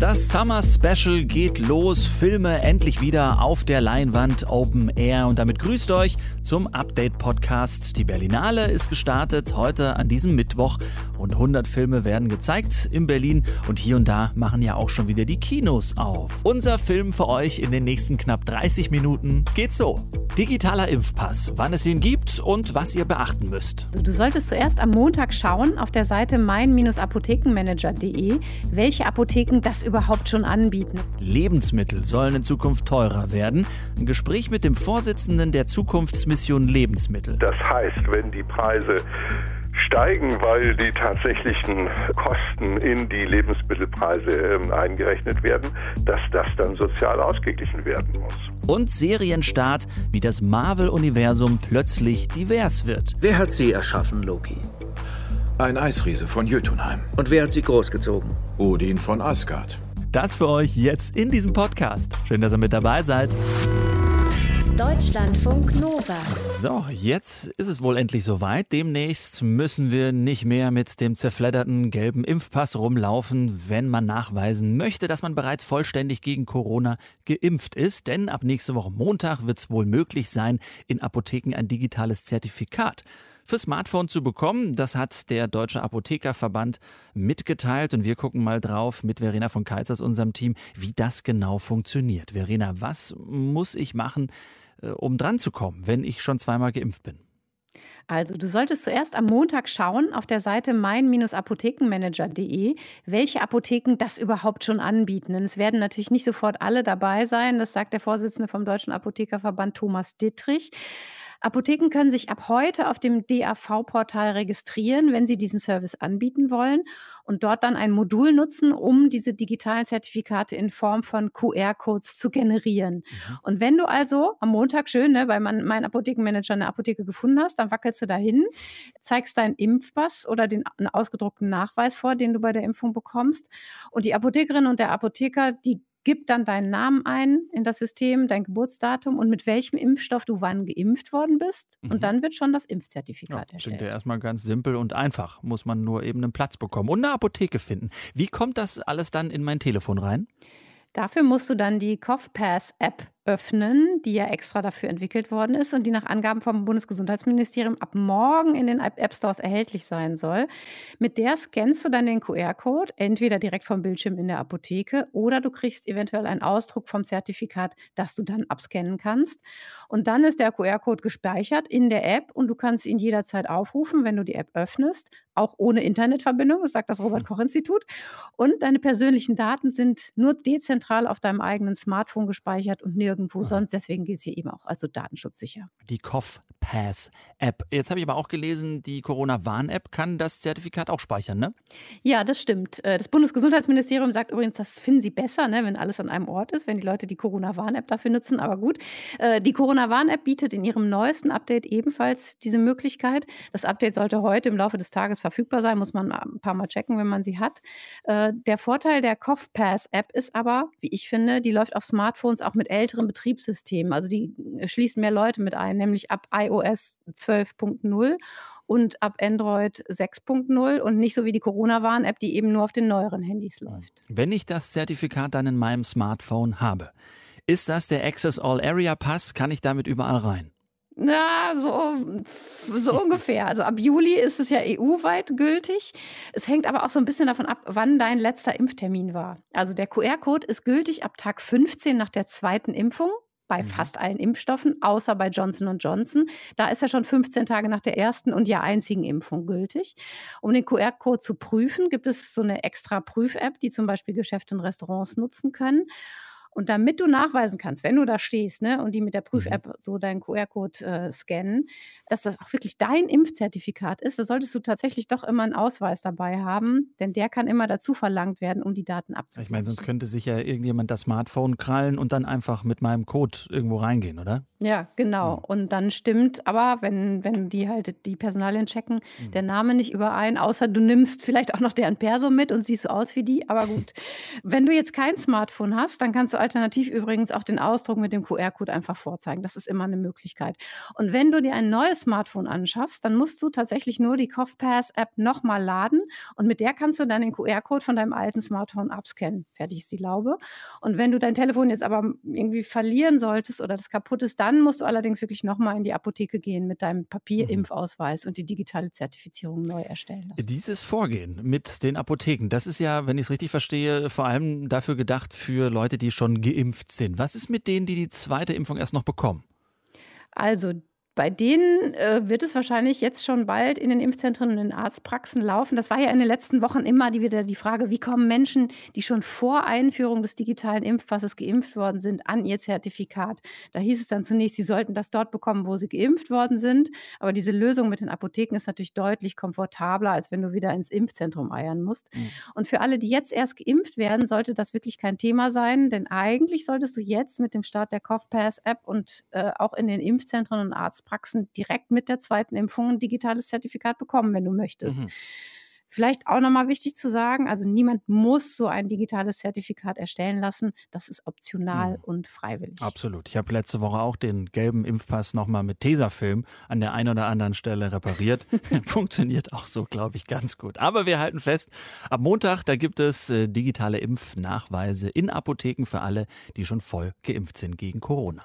Das Summer Special geht los. Filme endlich wieder auf der Leinwand Open Air. Und damit grüßt euch zum Update-Podcast. Die Berlinale ist gestartet heute an diesem Mittwoch. Rund 100 Filme werden gezeigt in Berlin. Und hier und da machen ja auch schon wieder die Kinos auf. Unser Film für euch in den nächsten knapp 30 Minuten geht so. Digitaler Impfpass, wann es ihn gibt und was ihr beachten müsst. Du solltest zuerst am Montag schauen auf der Seite mein-apothekenmanager.de, welche Apotheken das überhaupt schon anbieten. Lebensmittel sollen in Zukunft teurer werden. Ein Gespräch mit dem Vorsitzenden der Zukunftsmission Lebensmittel. Das heißt, wenn die Preise steigen, weil die tatsächlichen Kosten in die Lebensmittelpreise ähm, eingerechnet werden, dass das dann sozial ausgeglichen werden muss. Und Serienstart, wie das Marvel-Universum plötzlich divers wird. Wer hat sie erschaffen, Loki? Ein Eisriese von Jötunheim. Und wer hat sie großgezogen? Odin von Asgard. Das für euch jetzt in diesem Podcast. Schön, dass ihr mit dabei seid. Deutschlandfunk Nova. So, jetzt ist es wohl endlich soweit. Demnächst müssen wir nicht mehr mit dem zerfledderten gelben Impfpass rumlaufen, wenn man nachweisen möchte, dass man bereits vollständig gegen Corona geimpft ist. Denn ab nächste Woche Montag wird es wohl möglich sein, in Apotheken ein digitales Zertifikat für Smartphone zu bekommen. Das hat der Deutsche Apothekerverband mitgeteilt und wir gucken mal drauf mit Verena von Keitz aus unserem Team, wie das genau funktioniert. Verena, was muss ich machen, äh, um dran zu kommen, wenn ich schon zweimal geimpft bin? Also, du solltest zuerst am Montag schauen auf der Seite mein-apothekenmanager.de, welche Apotheken das überhaupt schon anbieten. Und es werden natürlich nicht sofort alle dabei sein. Das sagt der Vorsitzende vom Deutschen Apothekerverband Thomas Dittrich. Apotheken können sich ab heute auf dem DAV-Portal registrieren, wenn sie diesen Service anbieten wollen und dort dann ein Modul nutzen, um diese digitalen Zertifikate in Form von QR-Codes zu generieren. Mhm. Und wenn du also am Montag schön, ne, weil man meinen Apothekenmanager eine Apotheke gefunden hast, dann wackelst du dahin, zeigst deinen Impfpass oder den einen ausgedruckten Nachweis vor, den du bei der Impfung bekommst. Und die Apothekerin und der Apotheker, die gib dann deinen Namen ein in das System, dein Geburtsdatum und mit welchem Impfstoff du wann geimpft worden bist. Mhm. Und dann wird schon das Impfzertifikat ja, erstellt. Klingt ja erstmal ganz simpel und einfach. Muss man nur eben einen Platz bekommen und eine Apotheke finden. Wie kommt das alles dann in mein Telefon rein? Dafür musst du dann die CoughPass-App öffnen, die ja extra dafür entwickelt worden ist und die nach Angaben vom Bundesgesundheitsministerium ab morgen in den App Stores erhältlich sein soll. Mit der scannst du dann den QR-Code, entweder direkt vom Bildschirm in der Apotheke oder du kriegst eventuell einen Ausdruck vom Zertifikat, das du dann abscannen kannst. Und dann ist der QR-Code gespeichert in der App und du kannst ihn jederzeit aufrufen, wenn du die App öffnest, auch ohne Internetverbindung, das sagt das Robert-Koch-Institut. Und deine persönlichen Daten sind nur dezentral auf deinem eigenen Smartphone gespeichert und nirgendwo sonst. Deswegen gilt es hier eben auch also datenschutzsicher. Die Cough Pass App. Jetzt habe ich aber auch gelesen, die Corona-Warn-App kann das Zertifikat auch speichern, ne? Ja, das stimmt. Äh, das Bundesgesundheitsministerium sagt übrigens, das finden sie besser, ne, wenn alles an einem Ort ist, wenn die Leute die Corona-Warn-App dafür nutzen. Aber gut, äh, die Corona-Warn-App bietet in ihrem neuesten Update ebenfalls diese Möglichkeit. Das Update sollte heute im Laufe des Tages verfügbar sein, muss man ein paar Mal checken, wenn man sie hat. Äh, der Vorteil der Cough Pass App ist aber, wie ich finde, die läuft auf Smartphones auch mit älteren Betriebssystemen. Also die schließen mehr Leute mit ein, nämlich ab iOS 12.0 und ab Android 6.0 und nicht so wie die Corona-Warn-App, die eben nur auf den neueren Handys läuft. Wenn ich das Zertifikat dann in meinem Smartphone habe, ist das der Access All Area Pass? Kann ich damit überall rein? Na, so, so ungefähr. Also ab Juli ist es ja EU-weit gültig. Es hängt aber auch so ein bisschen davon ab, wann dein letzter Impftermin war. Also der QR-Code ist gültig ab Tag 15 nach der zweiten Impfung bei mhm. fast allen Impfstoffen, außer bei Johnson Johnson. Da ist er schon 15 Tage nach der ersten und ja einzigen Impfung gültig. Um den QR-Code zu prüfen, gibt es so eine extra Prüf-App, die zum Beispiel Geschäfte und Restaurants nutzen können. Und damit du nachweisen kannst, wenn du da stehst ne, und die mit der mhm. Prüf-App so deinen QR-Code äh, scannen, dass das auch wirklich dein Impfzertifikat ist, da solltest du tatsächlich doch immer einen Ausweis dabei haben, denn der kann immer dazu verlangt werden, um die Daten abzugeben. Ich meine, sonst könnte sich ja irgendjemand das Smartphone krallen und dann einfach mit meinem Code irgendwo reingehen, oder? Ja, genau. Mhm. Und dann stimmt aber, wenn, wenn die halt die Personalien checken, mhm. der Name nicht überein, außer du nimmst vielleicht auch noch deren Perso mit und siehst so aus wie die. Aber gut, wenn du jetzt kein Smartphone hast, dann kannst du alternativ übrigens auch den Ausdruck mit dem QR-Code einfach vorzeigen. Das ist immer eine Möglichkeit. Und wenn du dir ein neues Smartphone anschaffst, dann musst du tatsächlich nur die CoughPass-App nochmal laden und mit der kannst du dann den QR-Code von deinem alten Smartphone abscannen. Fertig ist die Laube. Und wenn du dein Telefon jetzt aber irgendwie verlieren solltest oder das kaputt ist, dann musst du allerdings wirklich nochmal in die Apotheke gehen mit deinem Papierimpfausweis und die digitale Zertifizierung neu erstellen lassen. Dieses Vorgehen mit den Apotheken, das ist ja, wenn ich es richtig verstehe, vor allem dafür gedacht für Leute, die schon geimpft sind. Was ist mit denen, die die zweite Impfung erst noch bekommen? Also bei denen äh, wird es wahrscheinlich jetzt schon bald in den Impfzentren und in den Arztpraxen laufen. Das war ja in den letzten Wochen immer die, wieder die Frage, wie kommen Menschen, die schon vor Einführung des digitalen Impfpasses geimpft worden sind, an ihr Zertifikat. Da hieß es dann zunächst, sie sollten das dort bekommen, wo sie geimpft worden sind. Aber diese Lösung mit den Apotheken ist natürlich deutlich komfortabler, als wenn du wieder ins Impfzentrum eiern musst. Mhm. Und für alle, die jetzt erst geimpft werden, sollte das wirklich kein Thema sein, denn eigentlich solltest du jetzt mit dem Start der CoughPass-App und äh, auch in den Impfzentren und Arztpraxen Praxen direkt mit der zweiten Impfung ein digitales Zertifikat bekommen, wenn du möchtest. Mhm. Vielleicht auch nochmal wichtig zu sagen, also niemand muss so ein digitales Zertifikat erstellen lassen. Das ist optional mhm. und freiwillig. Absolut. Ich habe letzte Woche auch den gelben Impfpass nochmal mit Tesafilm an der einen oder anderen Stelle repariert. Funktioniert auch so, glaube ich, ganz gut. Aber wir halten fest, ab Montag, da gibt es äh, digitale Impfnachweise in Apotheken für alle, die schon voll geimpft sind gegen Corona.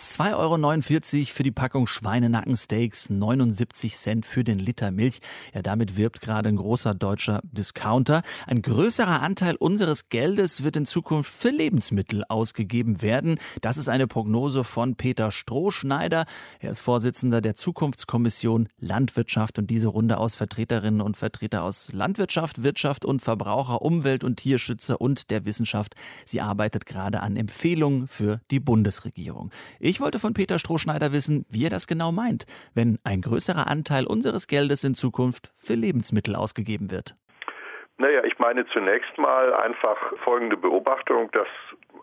2,49 Euro für die Packung Schweinenackensteaks, 79 Cent für den Liter Milch. Ja, damit wirbt gerade ein großer deutscher Discounter. Ein größerer Anteil unseres Geldes wird in Zukunft für Lebensmittel ausgegeben werden. Das ist eine Prognose von Peter Strohschneider. Er ist Vorsitzender der Zukunftskommission Landwirtschaft und diese Runde aus Vertreterinnen und Vertreter aus Landwirtschaft, Wirtschaft und Verbraucher, Umwelt- und Tierschützer und der Wissenschaft. Sie arbeitet gerade an Empfehlungen für die Bundesregierung. Ich wollte von Peter Strohschneider wissen, wie er das genau meint, wenn ein größerer Anteil unseres Geldes in Zukunft für Lebensmittel ausgegeben wird. Naja, ich meine zunächst mal einfach folgende Beobachtung, dass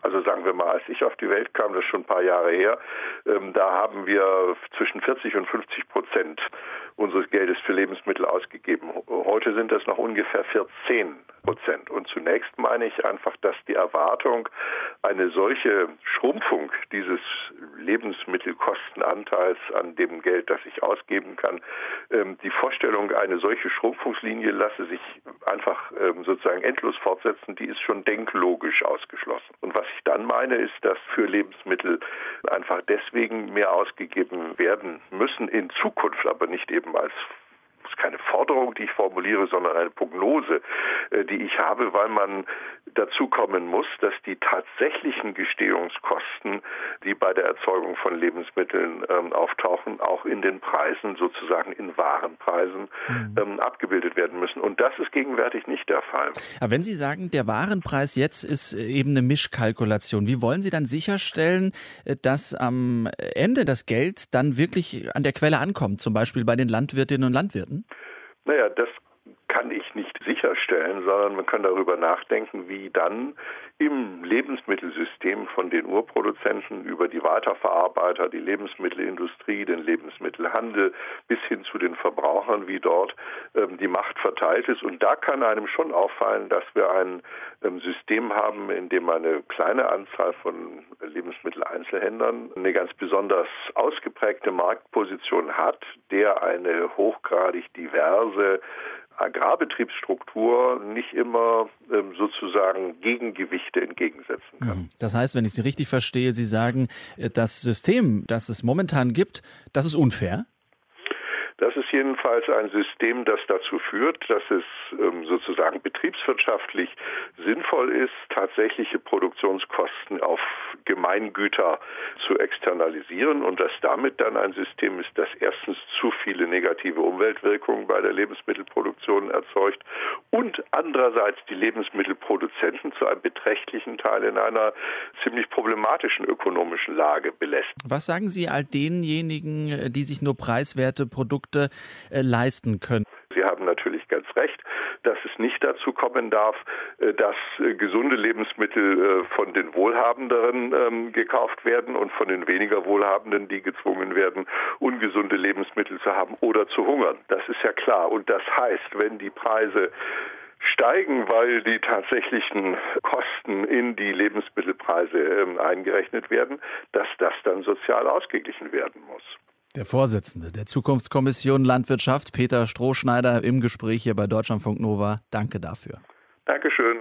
also sagen wir mal, als ich auf die Welt kam, das ist schon ein paar Jahre her, ähm, da haben wir zwischen 40 und 50 Prozent unseres Geldes für Lebensmittel ausgegeben. Heute sind das noch ungefähr 14 Prozent. Und zunächst meine ich einfach, dass die Erwartung, eine solche Schrumpfung dieses Lebensmittelkostenanteils an dem Geld, das ich ausgeben kann, ähm, die Vorstellung, eine solche Schrumpfungslinie lasse sich einfach ähm, sozusagen endlos fortsetzen, die ist schon denklogisch ausgeschlossen. Und was ich dann meine, ist, dass für Lebensmittel einfach deswegen mehr ausgegeben werden müssen in Zukunft, aber nicht eben als keine Forderung, die ich formuliere, sondern eine Prognose, äh, die ich habe, weil man dazu kommen muss, dass die tatsächlichen Gestehungskosten, die bei der Erzeugung von Lebensmitteln ähm, auftauchen, auch in den Preisen, sozusagen in Warenpreisen, mhm. ähm, abgebildet werden müssen. Und das ist gegenwärtig nicht der Fall. Aber wenn Sie sagen, der Warenpreis jetzt ist äh, eben eine Mischkalkulation, wie wollen Sie dann sicherstellen, äh, dass am Ende das Geld dann wirklich an der Quelle ankommt, zum Beispiel bei den Landwirtinnen und Landwirten? Naja, das kann ich nicht sicherstellen, sondern man kann darüber nachdenken, wie dann im Lebensmittelsystem von den Urproduzenten über die Weiterverarbeiter, die Lebensmittelindustrie, den Lebensmittelhandel bis hin zu den Verbrauchern, wie dort ähm, die Macht verteilt ist. Und da kann einem schon auffallen, dass wir ein ähm, System haben, in dem eine kleine Anzahl von Lebensmitteleinzelhändlern eine ganz besonders ausgeprägte Marktposition hat, der eine hochgradig diverse Agrarbetriebsstruktur nicht immer ähm, sozusagen Gegengewichte entgegensetzen kann. Mhm. Das heißt, wenn ich Sie richtig verstehe, Sie sagen, äh, das System, das es momentan gibt, das ist unfair? Das ist jedenfalls ein System, das dazu führt, dass es ähm, sozusagen betriebswirtschaftlich sinnvoll ist, tatsächliche Produktionskosten auf Gemeingüter zu externalisieren und dass damit dann ein System ist, das erstens zu viele negative Umweltwirkungen bei der Lebensmittelproduktion erzeugt und andererseits die Lebensmittelproduzenten zu einem beträchtlichen Teil in einer ziemlich problematischen ökonomischen Lage belässt. Was sagen Sie all denjenigen, die sich nur preiswerte Produkte Produkte äh, leisten können. Sie haben natürlich ganz recht, dass es nicht dazu kommen darf, äh, dass äh, gesunde Lebensmittel von den Wohlhabenderen ähm, gekauft werden und von den weniger Wohlhabenden, die gezwungen werden, ungesunde Lebensmittel zu haben oder zu hungern. Das ist ja klar. Und das heißt, wenn die Preise steigen, weil die tatsächlichen Kosten in die Lebensmittelpreise ähm, eingerechnet werden, dass das dann sozial ausgeglichen werden muss. Der Vorsitzende der Zukunftskommission Landwirtschaft, Peter Strohschneider, im Gespräch hier bei Deutschlandfunk Nova. Danke dafür. Dankeschön.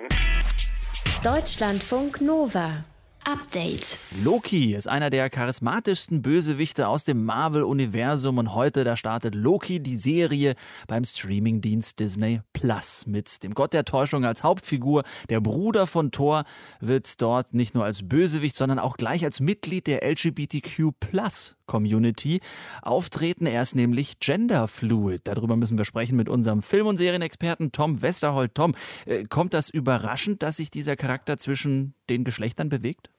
Deutschlandfunk Nova. Update. Loki ist einer der charismatischsten Bösewichte aus dem Marvel-Universum und heute, da startet Loki die Serie beim Streamingdienst Disney Plus. Mit dem Gott der Täuschung als Hauptfigur, der Bruder von Thor, wird dort nicht nur als Bösewicht, sondern auch gleich als Mitglied der LGBTQ Plus Community auftreten. Er ist nämlich genderfluid. Darüber müssen wir sprechen mit unserem Film- und Serienexperten Tom Westerholt. Tom, äh, kommt das überraschend, dass sich dieser Charakter zwischen den Geschlechtern bewegt?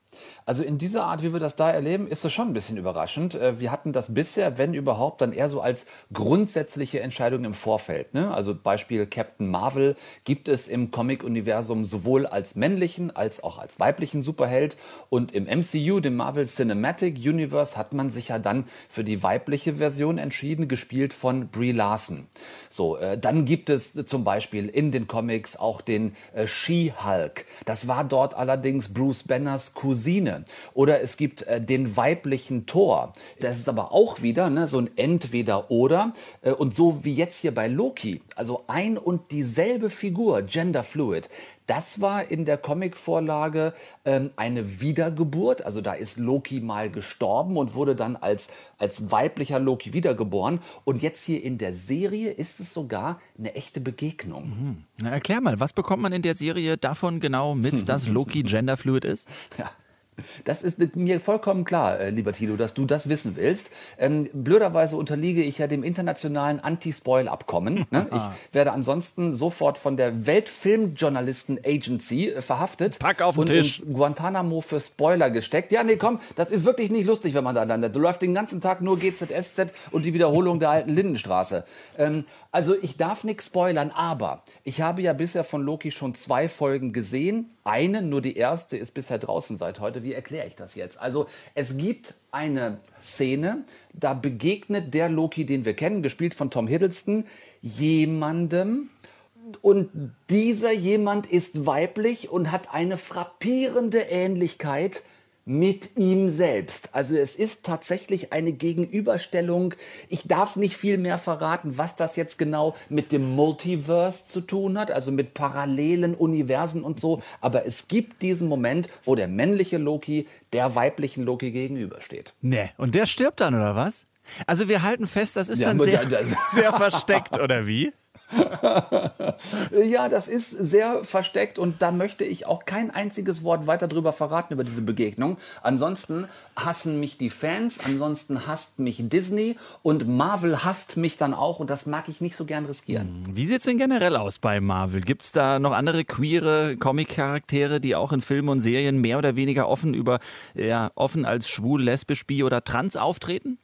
Also in dieser Art, wie wir das da erleben, ist das schon ein bisschen überraschend. Äh, wir hatten das bisher, wenn überhaupt, dann eher so als grundsätzliche Entscheidung im Vorfeld. Ne? Also Beispiel Captain Marvel gibt es im Comic-Universum sowohl als männlichen als auch als weiblichen Superheld. Und im MCU, dem Marvel Cinematic Universe, hat man sich ja dann für die weibliche Version entschieden, gespielt von Brie Larson. So, äh, dann gibt es zum Beispiel in den Comics auch den äh, She-Hulk. Das war dort allerdings Bruce Banners Cousin Cousine. Oder es gibt äh, den weiblichen Thor. Das ist aber auch wieder ne, so ein Entweder-Oder. Äh, und so wie jetzt hier bei Loki, also ein und dieselbe Figur, genderfluid. Das war in der Comicvorlage ähm, eine Wiedergeburt. Also da ist Loki mal gestorben und wurde dann als, als weiblicher Loki wiedergeboren. Und jetzt hier in der Serie ist es sogar eine echte Begegnung. Mhm. Na, erklär mal, was bekommt man in der Serie davon genau mit, dass Loki genderfluid ist? Ja. Das ist mir vollkommen klar, äh, lieber Tilo, dass du das wissen willst. Ähm, blöderweise unterliege ich ja dem internationalen Anti-Spoil-Abkommen. Ne? Ich werde ansonsten sofort von der Weltfilmjournalisten-Agency äh, verhaftet Pack auf den und Tisch. ins Guantanamo für Spoiler gesteckt. Ja, nee, komm, das ist wirklich nicht lustig, wenn man da landet. Du läufst den ganzen Tag nur GZSZ und die Wiederholung der alten Lindenstraße. Ähm, also ich darf nichts spoilern, aber ich habe ja bisher von Loki schon zwei Folgen gesehen. Eine, nur die erste, ist bisher draußen seit heute. Wie erkläre ich das jetzt? Also es gibt eine Szene, da begegnet der Loki, den wir kennen, gespielt von Tom Hiddleston, jemandem, und dieser jemand ist weiblich und hat eine frappierende Ähnlichkeit mit ihm selbst. Also es ist tatsächlich eine Gegenüberstellung. Ich darf nicht viel mehr verraten, was das jetzt genau mit dem Multiverse zu tun hat, also mit parallelen Universen und so. Aber es gibt diesen Moment, wo der männliche Loki der weiblichen Loki gegenübersteht. Nee, und der stirbt dann, oder was? Also wir halten fest, das ist Ja, dann sehr, das- sehr versteckt, oder wie? Ja, das ist sehr versteckt und da möchte ich auch kein einziges Wort weiter drüber verraten über diese Begegnung. Ansonsten hassen mich die Fans, ansonsten hasst mich Disney und Marvel hasst mich dann auch und das mag ich nicht so gern riskieren. Wie sieht's denn generell aus bei Marvel? Gibt's da noch andere queere Comic-Charaktere, die auch in Filmen und Serien mehr oder weniger offen über, ja, offen als schwul, lesbisch, bi oder trans auftreten?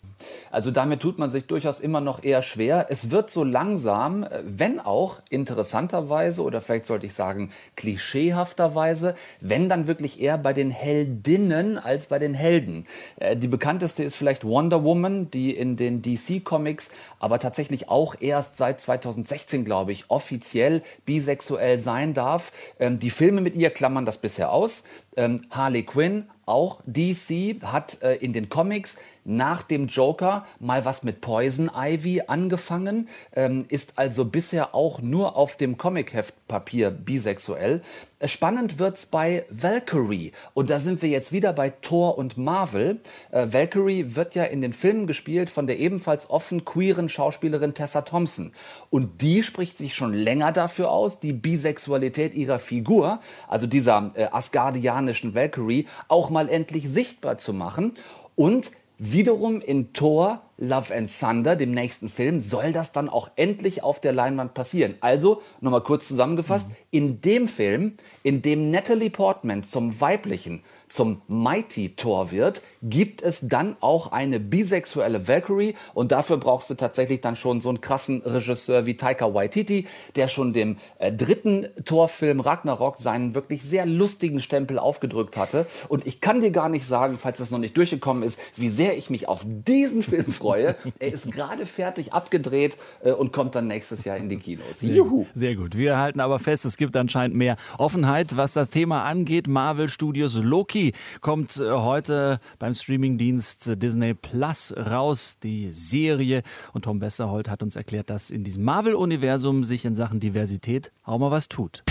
Also damit tut man sich durchaus immer noch eher schwer. Es wird so langsam, äh, wenn auch interessanterweise oder vielleicht sollte ich sagen klischeehafterweise, wenn dann wirklich eher bei den Heldinnen als bei den Helden. Äh, Die bekannteste ist vielleicht Wonder Woman, die in den DC Comics aber tatsächlich auch erst seit 2016, glaube ich, offiziell bisexuell sein darf. Ähm, Die Filme mit ihr klammern das bisher aus. Ähm, Harley Quinn auch DC hat äh, in den Comics nach dem Joker mal was mit Poison Ivy angefangen, ähm, ist also bisher auch nur auf dem Comicheftpapier bisexuell. Äh, Spannend wird's bei Valkyrie. Und da sind wir jetzt wieder bei Thor und Marvel. Äh, Valkyrie wird ja in den Filmen gespielt von der ebenfalls offen queeren Schauspielerin Tessa Thompson. Und die spricht sich schon länger dafür aus, die Bisexualität ihrer Figur, also dieser äh, asgardianischen Valkyrie, auch mal endlich sichtbar zu machen. Und Wiederum in Thor Love and Thunder, dem nächsten Film, soll das dann auch endlich auf der Leinwand passieren. Also, nochmal kurz zusammengefasst, in dem Film, in dem Natalie Portman zum weiblichen, zum Mighty Thor wird, gibt es dann auch eine bisexuelle Valkyrie und dafür brauchst du tatsächlich dann schon so einen krassen Regisseur wie Taika Waititi, der schon dem äh, dritten Thor-Film Ragnarok seinen wirklich sehr lustigen Stempel aufgedrückt hatte. Und ich kann dir gar nicht sagen, falls das noch nicht durchgekommen ist, wie sehr ich mich auf diesen Film freue. Freue. er ist gerade fertig abgedreht äh, und kommt dann nächstes Jahr in die Kinos. Juhu. Sehr gut. Wir halten aber fest, es gibt anscheinend mehr Offenheit, was das Thema angeht. Marvel Studios Loki kommt äh, heute beim Streamingdienst Disney Plus raus, die Serie. Und Tom Westerholt hat uns erklärt, dass in diesem Marvel-Universum sich in Sachen Diversität auch mal was tut.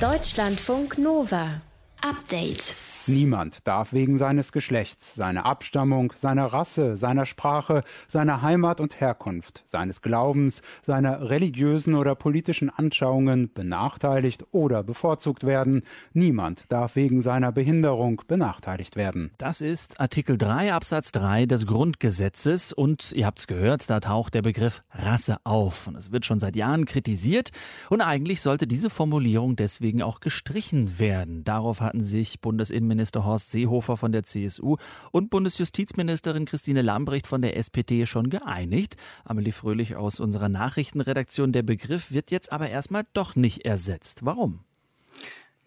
Deutschlandfunk Nova. Update. Niemand darf wegen seines Geschlechts, seiner Abstammung, seiner Rasse, seiner Sprache, seiner Heimat und Herkunft, seines Glaubens, seiner religiösen oder politischen Anschauungen benachteiligt oder bevorzugt werden. Niemand darf wegen seiner Behinderung benachteiligt werden. Das ist Artikel 3 Absatz 3 des Grundgesetzes und ihr habt es gehört, da taucht der Begriff Rasse auf und es wird schon seit Jahren kritisiert und eigentlich sollte diese Formulierung deswegen auch gestrichen werden. Darauf hatten sich Bundesinnenminister Innenminister Horst Seehofer von der CSU und Bundesjustizministerin Christine Lambrecht von der SPD schon geeinigt. Amelie Fröhlich aus unserer Nachrichtenredaktion. Der Begriff wird jetzt aber erstmal doch nicht ersetzt. Warum?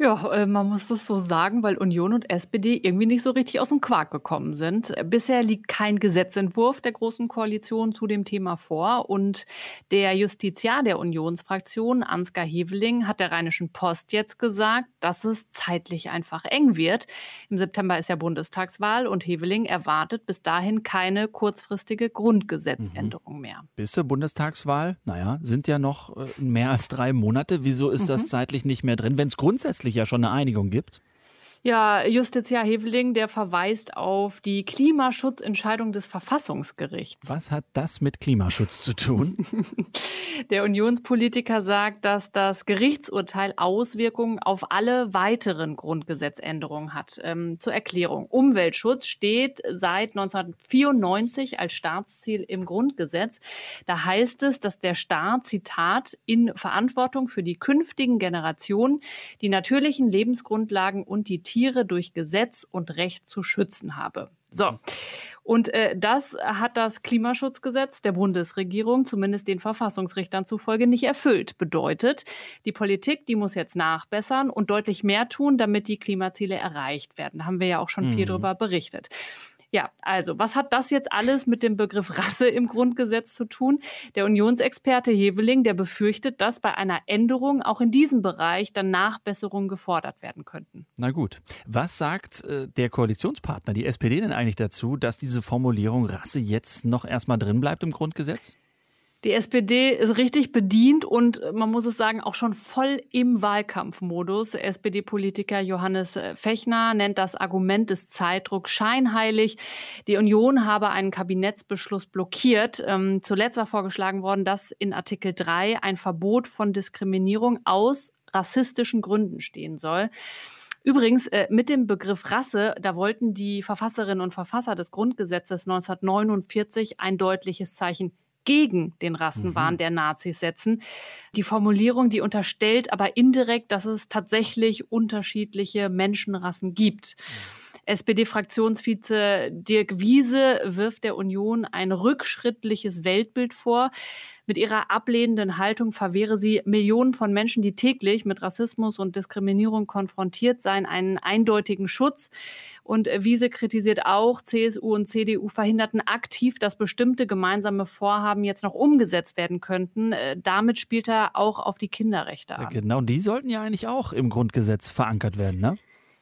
Ja, äh, man muss das so sagen, weil Union und SPD irgendwie nicht so richtig aus dem Quark gekommen sind. Bisher liegt kein Gesetzentwurf der Großen Koalition zu dem Thema vor und der Justiziar der Unionsfraktion, Ansgar Heveling, hat der Rheinischen Post jetzt gesagt, dass es zeitlich einfach eng wird. Im September ist ja Bundestagswahl und Heveling erwartet bis dahin keine kurzfristige Grundgesetzänderung mhm. mehr. Bis zur Bundestagswahl, naja, sind ja noch äh, mehr als drei Monate. Wieso ist mhm. das zeitlich nicht mehr drin, wenn es grundsätzlich ja schon eine Einigung gibt? Ja, Justiziar Heveling, der verweist auf die Klimaschutzentscheidung des Verfassungsgerichts. Was hat das mit Klimaschutz zu tun? Der Unionspolitiker sagt, dass das Gerichtsurteil Auswirkungen auf alle weiteren Grundgesetzänderungen hat. Ähm, zur Erklärung. Umweltschutz steht seit 1994 als Staatsziel im Grundgesetz. Da heißt es, dass der Staat, Zitat, in Verantwortung für die künftigen Generationen die natürlichen Lebensgrundlagen und die Tiere durch Gesetz und Recht zu schützen habe. So. Mhm. Und äh, das hat das Klimaschutzgesetz der Bundesregierung, zumindest den Verfassungsrichtern zufolge, nicht erfüllt. Bedeutet, die Politik, die muss jetzt nachbessern und deutlich mehr tun, damit die Klimaziele erreicht werden. Da haben wir ja auch schon mhm. viel darüber berichtet. Ja, also, was hat das jetzt alles mit dem Begriff Rasse im Grundgesetz zu tun? Der Unionsexperte Heveling, der befürchtet, dass bei einer Änderung auch in diesem Bereich dann Nachbesserungen gefordert werden könnten. Na gut. Was sagt äh, der Koalitionspartner, die SPD, denn eigentlich dazu, dass diese Formulierung Rasse jetzt noch erstmal drin bleibt im Grundgesetz? Die SPD ist richtig bedient und äh, man muss es sagen, auch schon voll im Wahlkampfmodus. SPD-Politiker Johannes äh, Fechner nennt das Argument des Zeitdrucks scheinheilig. Die Union habe einen Kabinettsbeschluss blockiert. Ähm, zuletzt war vorgeschlagen worden, dass in Artikel 3 ein Verbot von Diskriminierung aus rassistischen Gründen stehen soll. Übrigens, äh, mit dem Begriff Rasse, da wollten die Verfasserinnen und Verfasser des Grundgesetzes 1949 ein deutliches Zeichen gegen den Rassenwahn mhm. der Nazis setzen. Die Formulierung, die unterstellt aber indirekt, dass es tatsächlich unterschiedliche Menschenrassen gibt. Mhm. SPD-Fraktionsvize Dirk Wiese wirft der Union ein rückschrittliches Weltbild vor. Mit ihrer ablehnenden Haltung verwehre sie Millionen von Menschen, die täglich mit Rassismus und Diskriminierung konfrontiert seien, einen eindeutigen Schutz. Und Wiese kritisiert auch, CSU und CDU verhinderten aktiv, dass bestimmte gemeinsame Vorhaben jetzt noch umgesetzt werden könnten. Äh, damit spielt er auch auf die Kinderrechte an. genau, die sollten ja eigentlich auch im Grundgesetz verankert werden, ne?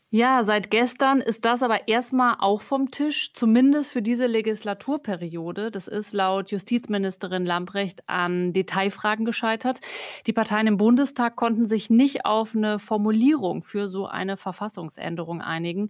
Ja, seit gestern ist das aber erstmal auch vom Tisch, zumindest für diese Legislaturperiode. Das ist laut Justizministerin Lamprecht an Detailfragen gescheitert. Die Parteien im Bundestag konnten sich nicht auf eine Formulierung für so eine Verfassungsänderung einigen.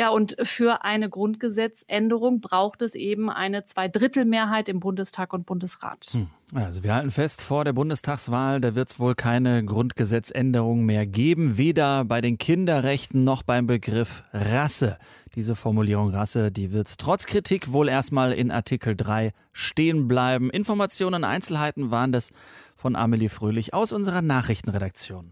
Ja, und für eine Grundgesetzänderung braucht es eben eine Zweidrittelmehrheit im Bundestag und Bundesrat. Hm. Also wir halten fest, vor der Bundestagswahl, da wird es wohl keine Grundgesetzänderung mehr geben, weder bei den Kinderrechten noch beim Begriff Rasse. Diese Formulierung Rasse, die wird trotz Kritik wohl erstmal in Artikel 3 stehen bleiben. Informationen, Einzelheiten waren das von Amelie Fröhlich aus unserer Nachrichtenredaktion.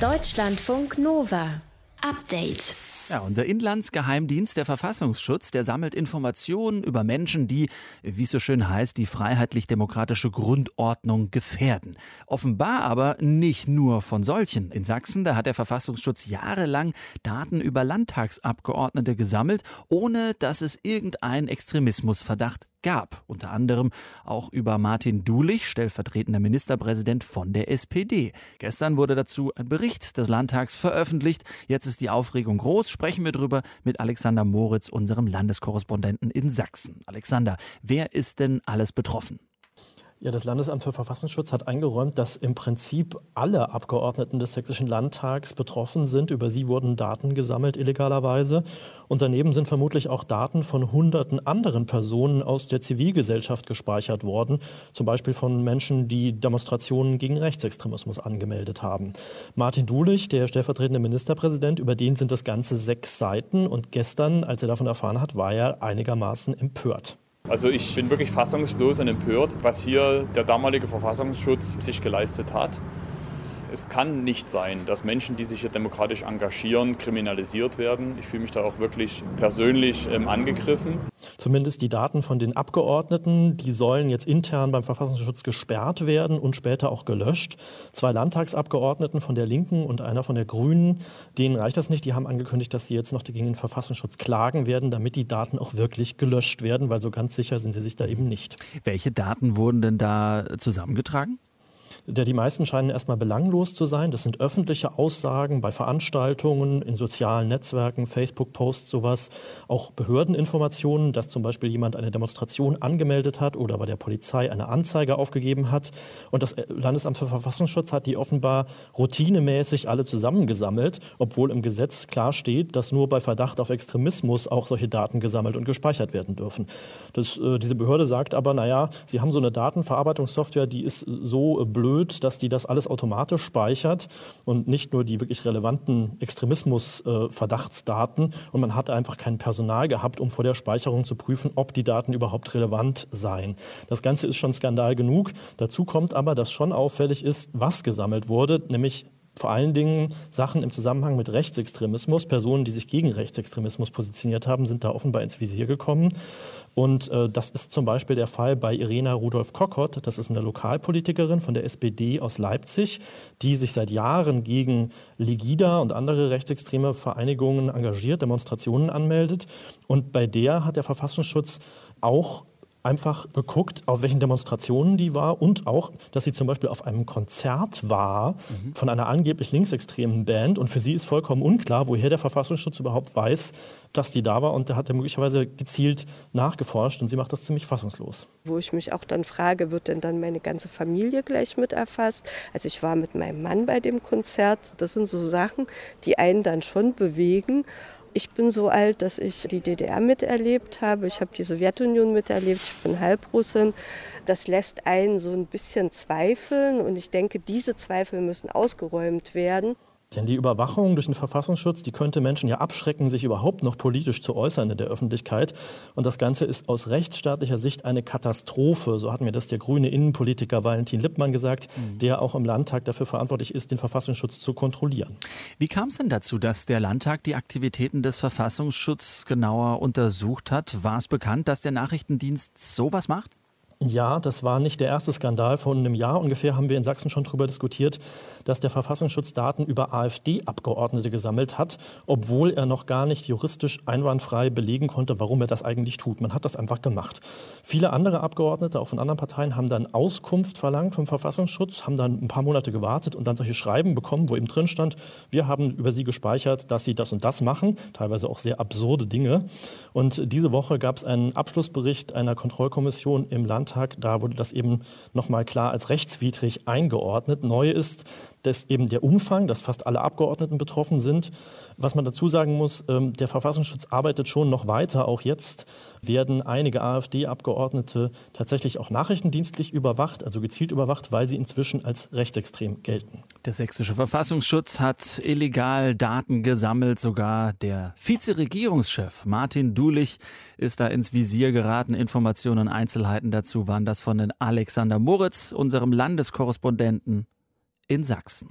Deutschlandfunk Nova. Update. Ja, unser Inlandsgeheimdienst, der Verfassungsschutz, der sammelt Informationen über Menschen, die, wie es so schön heißt, die freiheitlich-demokratische Grundordnung gefährden. Offenbar aber nicht nur von solchen. In Sachsen, da hat der Verfassungsschutz jahrelang Daten über Landtagsabgeordnete gesammelt, ohne dass es irgendeinen Extremismusverdacht gab. Unter anderem auch über Martin Dulich, stellvertretender Ministerpräsident von der SPD. Gestern wurde dazu ein Bericht des Landtags veröffentlicht. Jetzt ist die Aufregung groß. Sprechen wir drüber mit Alexander Moritz, unserem Landeskorrespondenten in Sachsen. Alexander, wer ist denn alles betroffen? Ja, das Landesamt für Verfassungsschutz hat eingeräumt, dass im Prinzip alle Abgeordneten des Sächsischen Landtags betroffen sind. Über sie wurden Daten gesammelt illegalerweise. Und daneben sind vermutlich auch Daten von hunderten anderen Personen aus der Zivilgesellschaft gespeichert worden. Zum Beispiel von Menschen, die Demonstrationen gegen Rechtsextremismus angemeldet haben. Martin Dulich, der stellvertretende Ministerpräsident, über den sind das Ganze sechs Seiten. Und gestern, als er davon erfahren hat, war er einigermaßen empört. Also ich bin wirklich fassungslos und empört, was hier der damalige Verfassungsschutz sich geleistet hat. Es kann nicht sein, dass Menschen, die sich hier demokratisch engagieren, kriminalisiert werden. Ich fühle mich da auch wirklich persönlich ähm, angegriffen. Zumindest die Daten von den Abgeordneten, die sollen jetzt intern beim Verfassungsschutz gesperrt werden und später auch gelöscht. Zwei Landtagsabgeordneten von der Linken und einer von der Grünen, denen reicht das nicht. Die haben angekündigt, dass sie jetzt noch gegen den Verfassungsschutz klagen werden, damit die Daten auch wirklich gelöscht werden, weil so ganz sicher sind sie sich da eben nicht. Welche Daten wurden denn da zusammengetragen? Der die meisten scheinen erstmal belanglos zu sein. Das sind öffentliche Aussagen bei Veranstaltungen, in sozialen Netzwerken, Facebook-Posts, sowas. Auch Behördeninformationen, dass zum Beispiel jemand eine Demonstration angemeldet hat oder bei der Polizei eine Anzeige aufgegeben hat. Und das Landesamt für Verfassungsschutz hat die offenbar routinemäßig alle zusammengesammelt, obwohl im Gesetz klar steht, dass nur bei Verdacht auf Extremismus auch solche Daten gesammelt und gespeichert werden dürfen. Das, äh, diese Behörde sagt aber, naja, sie haben so eine Datenverarbeitungssoftware, die ist so blöd, blöd, dass die das alles automatisch speichert und nicht nur die wirklich relevanten Extremismus-Verdachtsdaten. und man hat einfach kein Personal gehabt, um vor der Speicherung zu prüfen, ob die Daten überhaupt relevant seien. Das Ganze ist schon Skandal genug. Dazu kommt aber, dass schon auffällig ist, was gesammelt wurde, nämlich vor allen Dingen Sachen im Zusammenhang mit Rechtsextremismus. Personen, die sich gegen Rechtsextremismus positioniert haben, sind da offenbar ins Visier gekommen. Und äh, das ist zum Beispiel der Fall bei Irena Rudolf Kockott. Das ist eine Lokalpolitikerin von der SPD aus Leipzig, die sich seit Jahren gegen Legida und andere rechtsextreme Vereinigungen engagiert, Demonstrationen anmeldet. Und bei der hat der Verfassungsschutz auch einfach geguckt, auf welchen Demonstrationen die war und auch, dass sie zum Beispiel auf einem Konzert war mhm. von einer angeblich linksextremen Band und für sie ist vollkommen unklar, woher der Verfassungsschutz überhaupt weiß, dass die da war und da hat er möglicherweise gezielt nachgeforscht und sie macht das ziemlich fassungslos. Wo ich mich auch dann frage, wird denn dann meine ganze Familie gleich mit erfasst? Also ich war mit meinem Mann bei dem Konzert, das sind so Sachen, die einen dann schon bewegen ich bin so alt, dass ich die DDR miterlebt habe. Ich habe die Sowjetunion miterlebt. Ich bin Halbrussin. Das lässt einen so ein bisschen zweifeln. Und ich denke, diese Zweifel müssen ausgeräumt werden. Denn die Überwachung durch den Verfassungsschutz, die könnte Menschen ja abschrecken, sich überhaupt noch politisch zu äußern in der Öffentlichkeit. Und das Ganze ist aus rechtsstaatlicher Sicht eine Katastrophe. So hat mir das der grüne Innenpolitiker Valentin Lippmann gesagt, mhm. der auch im Landtag dafür verantwortlich ist, den Verfassungsschutz zu kontrollieren. Wie kam es denn dazu, dass der Landtag die Aktivitäten des Verfassungsschutzes genauer untersucht hat? War es bekannt, dass der Nachrichtendienst sowas macht? Ja, das war nicht der erste Skandal. Vor einem Jahr ungefähr haben wir in Sachsen schon darüber diskutiert, dass der Verfassungsschutz Daten über AfD-Abgeordnete gesammelt hat, obwohl er noch gar nicht juristisch einwandfrei belegen konnte, warum er das eigentlich tut. Man hat das einfach gemacht. Viele andere Abgeordnete, auch von anderen Parteien, haben dann Auskunft verlangt vom Verfassungsschutz, haben dann ein paar Monate gewartet und dann solche Schreiben bekommen, wo eben drin stand, wir haben über sie gespeichert, dass sie das und das machen, teilweise auch sehr absurde Dinge. Und diese Woche gab es einen Abschlussbericht einer Kontrollkommission im Landtag Landtag. Da wurde das eben nochmal klar als rechtswidrig eingeordnet. Neu ist, dass eben der Umfang, dass fast alle Abgeordneten betroffen sind. Was man dazu sagen muss, ähm, der Verfassungsschutz arbeitet schon noch weiter. Auch jetzt werden einige AfD-Abgeordnete tatsächlich auch nachrichtendienstlich überwacht, also gezielt überwacht, weil sie inzwischen als rechtsextrem gelten. Der sächsische Verfassungsschutz hat illegal Daten gesammelt. Sogar der Vizeregierungschef Martin Dulich ist da ins Visier geraten. Informationen und Einzelheiten dazu waren das von Alexander Moritz, unserem Landeskorrespondenten in Sachsen.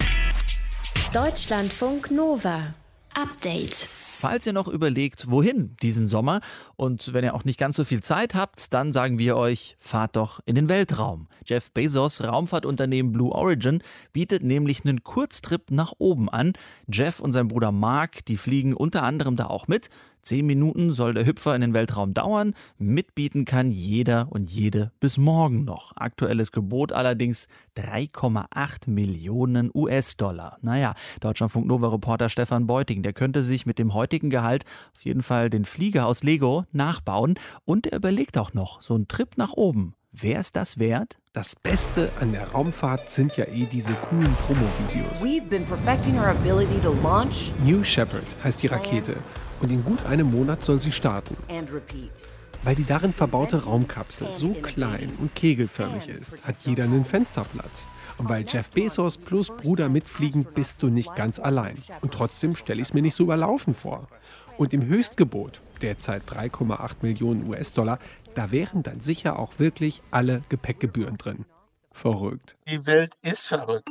Deutschlandfunk Nova. Update. Falls ihr noch überlegt, wohin diesen Sommer und wenn ihr auch nicht ganz so viel Zeit habt, dann sagen wir euch, fahrt doch in den Weltraum. Jeff Bezos Raumfahrtunternehmen Blue Origin bietet nämlich einen Kurztrip nach oben an. Jeff und sein Bruder Mark, die fliegen unter anderem da auch mit. Zehn Minuten soll der Hüpfer in den Weltraum dauern. Mitbieten kann jeder und jede bis morgen noch. Aktuelles Gebot allerdings 3,8 Millionen US-Dollar. Naja, Deutschlandfunk Nova-Reporter Stefan Beuting, der könnte sich mit dem heutigen Gehalt auf jeden Fall den Flieger aus Lego nachbauen. Und er überlegt auch noch, so einen Trip nach oben. Wäre es das wert? Das Beste an der Raumfahrt sind ja eh diese coolen Promo-Videos. We've been perfecting our ability to launch New Shepard heißt die Rakete und in gut einem Monat soll sie starten. Weil die darin verbaute Raumkapsel so klein und kegelförmig ist, hat jeder einen Fensterplatz. Und weil Jeff Bezos plus Bruder mitfliegen, bist du nicht ganz allein. Und trotzdem stelle ich es mir nicht so überlaufen vor. Und im Höchstgebot, derzeit 3,8 Millionen US-Dollar, da wären dann sicher auch wirklich alle Gepäckgebühren drin. Verrückt. Die Welt ist verrückt.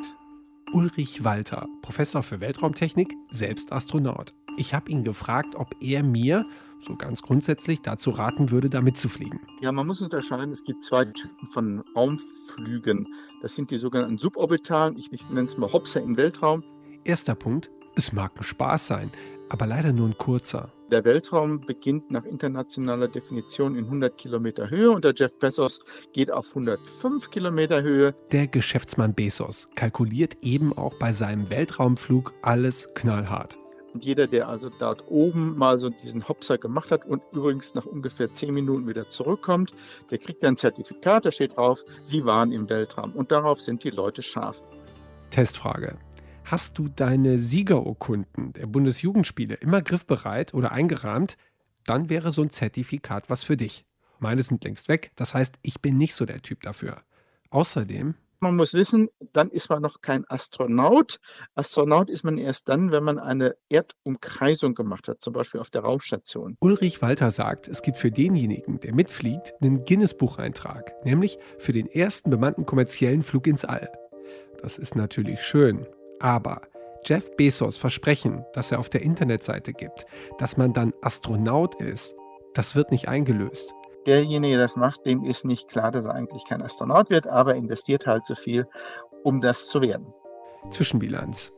Ulrich Walter, Professor für Weltraumtechnik, selbst Astronaut. Ich habe ihn gefragt, ob er mir, so ganz grundsätzlich, dazu raten würde, da mitzufliegen. Ja, man muss unterscheiden, es gibt zwei Typen von Raumflügen. Das sind die sogenannten suborbitalen, ich nenne es mal Hopser im Weltraum. Erster Punkt, es mag ein Spaß sein, aber leider nur ein kurzer. Der Weltraum beginnt nach internationaler Definition in 100 Kilometer Höhe und der Jeff Bezos geht auf 105 Kilometer Höhe. Der Geschäftsmann Bezos kalkuliert eben auch bei seinem Weltraumflug alles knallhart. Und jeder, der also dort oben mal so diesen Hopser gemacht hat und übrigens nach ungefähr 10 Minuten wieder zurückkommt, der kriegt ein Zertifikat, da steht drauf, Sie waren im Weltraum. Und darauf sind die Leute scharf. Testfrage. Hast du deine Siegerurkunden der Bundesjugendspiele immer griffbereit oder eingerahmt? Dann wäre so ein Zertifikat was für dich. Meine sind längst weg, das heißt, ich bin nicht so der Typ dafür. Außerdem Man muss wissen, dann ist man noch kein Astronaut. Astronaut ist man erst dann, wenn man eine Erdumkreisung gemacht hat, zum Beispiel auf der Raumstation. Ulrich Walter sagt, es gibt für denjenigen, der mitfliegt, einen Guinness-Bucheintrag, nämlich für den ersten bemannten kommerziellen Flug ins All. Das ist natürlich schön, aber Jeff Bezos Versprechen, das er auf der Internetseite gibt, dass man dann Astronaut ist, das wird nicht eingelöst. Derjenige, der das macht, dem ist nicht klar, dass er eigentlich kein Astronaut wird, aber investiert halt so viel, um das zu werden. Zwischenbilanz.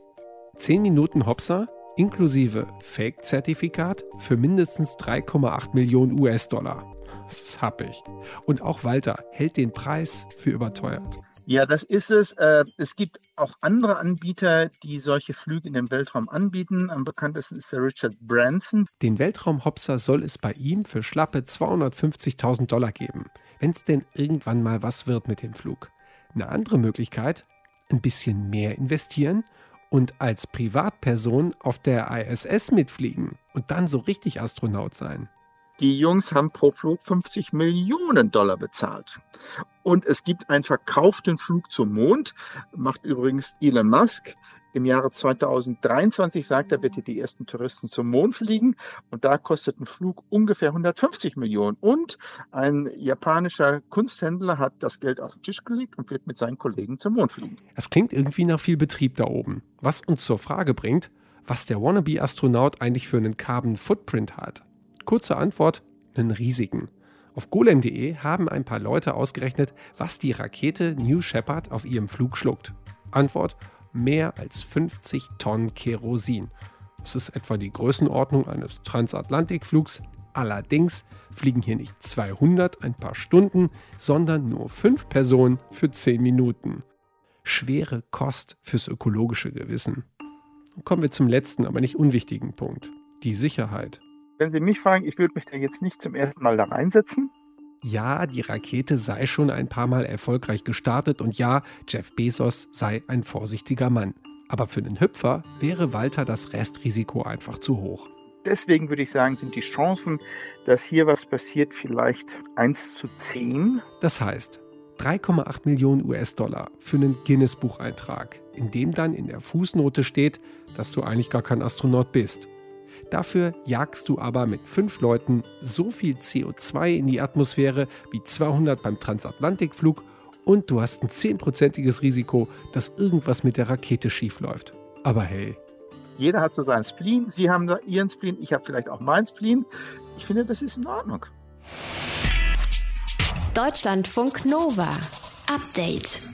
10 Minuten Hopser inklusive Fake-Zertifikat für mindestens 3,8 Millionen US-Dollar. Das ist happig. Und auch Walter hält den Preis für überteuert. Ja, das ist es. Äh, Es gibt auch andere Anbieter, die solche Flüge in den Weltraum anbieten. Am bekanntesten ist der Richard Branson. Den Weltraumhopser soll es bei ihm für schlappe 250.000 Dollar geben, wenn es denn irgendwann mal was wird mit dem Flug. Eine andere Möglichkeit, ein bisschen mehr investieren und als Privatperson auf der ISS mitfliegen und dann so richtig Astronaut sein. Die Jungs haben pro Flug 50 Millionen Dollar bezahlt. Und es gibt einen verkauften Flug zum Mond, macht übrigens Elon Musk. Im Jahre 2023 sagt er, bitte die ersten Touristen zum Mond fliegen. Und da kostet ein Flug ungefähr 150 Millionen. Und ein japanischer Kunsthändler hat das Geld auf den Tisch gelegt und wird mit seinen Kollegen zum Mond fliegen. Es klingt irgendwie nach viel Betrieb da oben. Was uns zur Frage bringt, was der Wannabe-Astronaut eigentlich für einen Carbon Footprint hat. Kurze Antwort, einen riesigen. Auf golem.de haben ein paar Leute ausgerechnet, was die Rakete New Shepard auf ihrem Flug schluckt. Antwort, mehr als 50 Tonnen Kerosin. Das ist etwa die Größenordnung eines Transatlantikflugs. Allerdings fliegen hier nicht 200 ein paar Stunden, sondern nur fünf Personen für 10 Minuten. Schwere Kost fürs ökologische Gewissen. Kommen wir zum letzten, aber nicht unwichtigen Punkt. Die Sicherheit. Wenn Sie mich fragen, ich würde mich da jetzt nicht zum ersten Mal da reinsetzen. Ja, die Rakete sei schon ein paar Mal erfolgreich gestartet und ja, Jeff Bezos sei ein vorsichtiger Mann. Aber für den Hüpfer wäre Walter das Restrisiko einfach zu hoch. Deswegen würde ich sagen, sind die Chancen, dass hier was passiert, vielleicht 1 zu 10. Das heißt, 3,8 Millionen US-Dollar für einen Guinness-Bucheintrag, in dem dann in der Fußnote steht, dass du eigentlich gar kein Astronaut bist. Dafür jagst du aber mit fünf Leuten so viel CO2 in die Atmosphäre wie 200 beim Transatlantikflug und du hast ein 10% Risiko, dass irgendwas mit der Rakete schiefläuft. Aber hey. Jeder hat so seinen Spleen, Sie haben da Ihren Spleen, ich habe vielleicht auch meinen Spleen. Ich finde, das ist in Ordnung. Deutschlandfunk Nova. Update.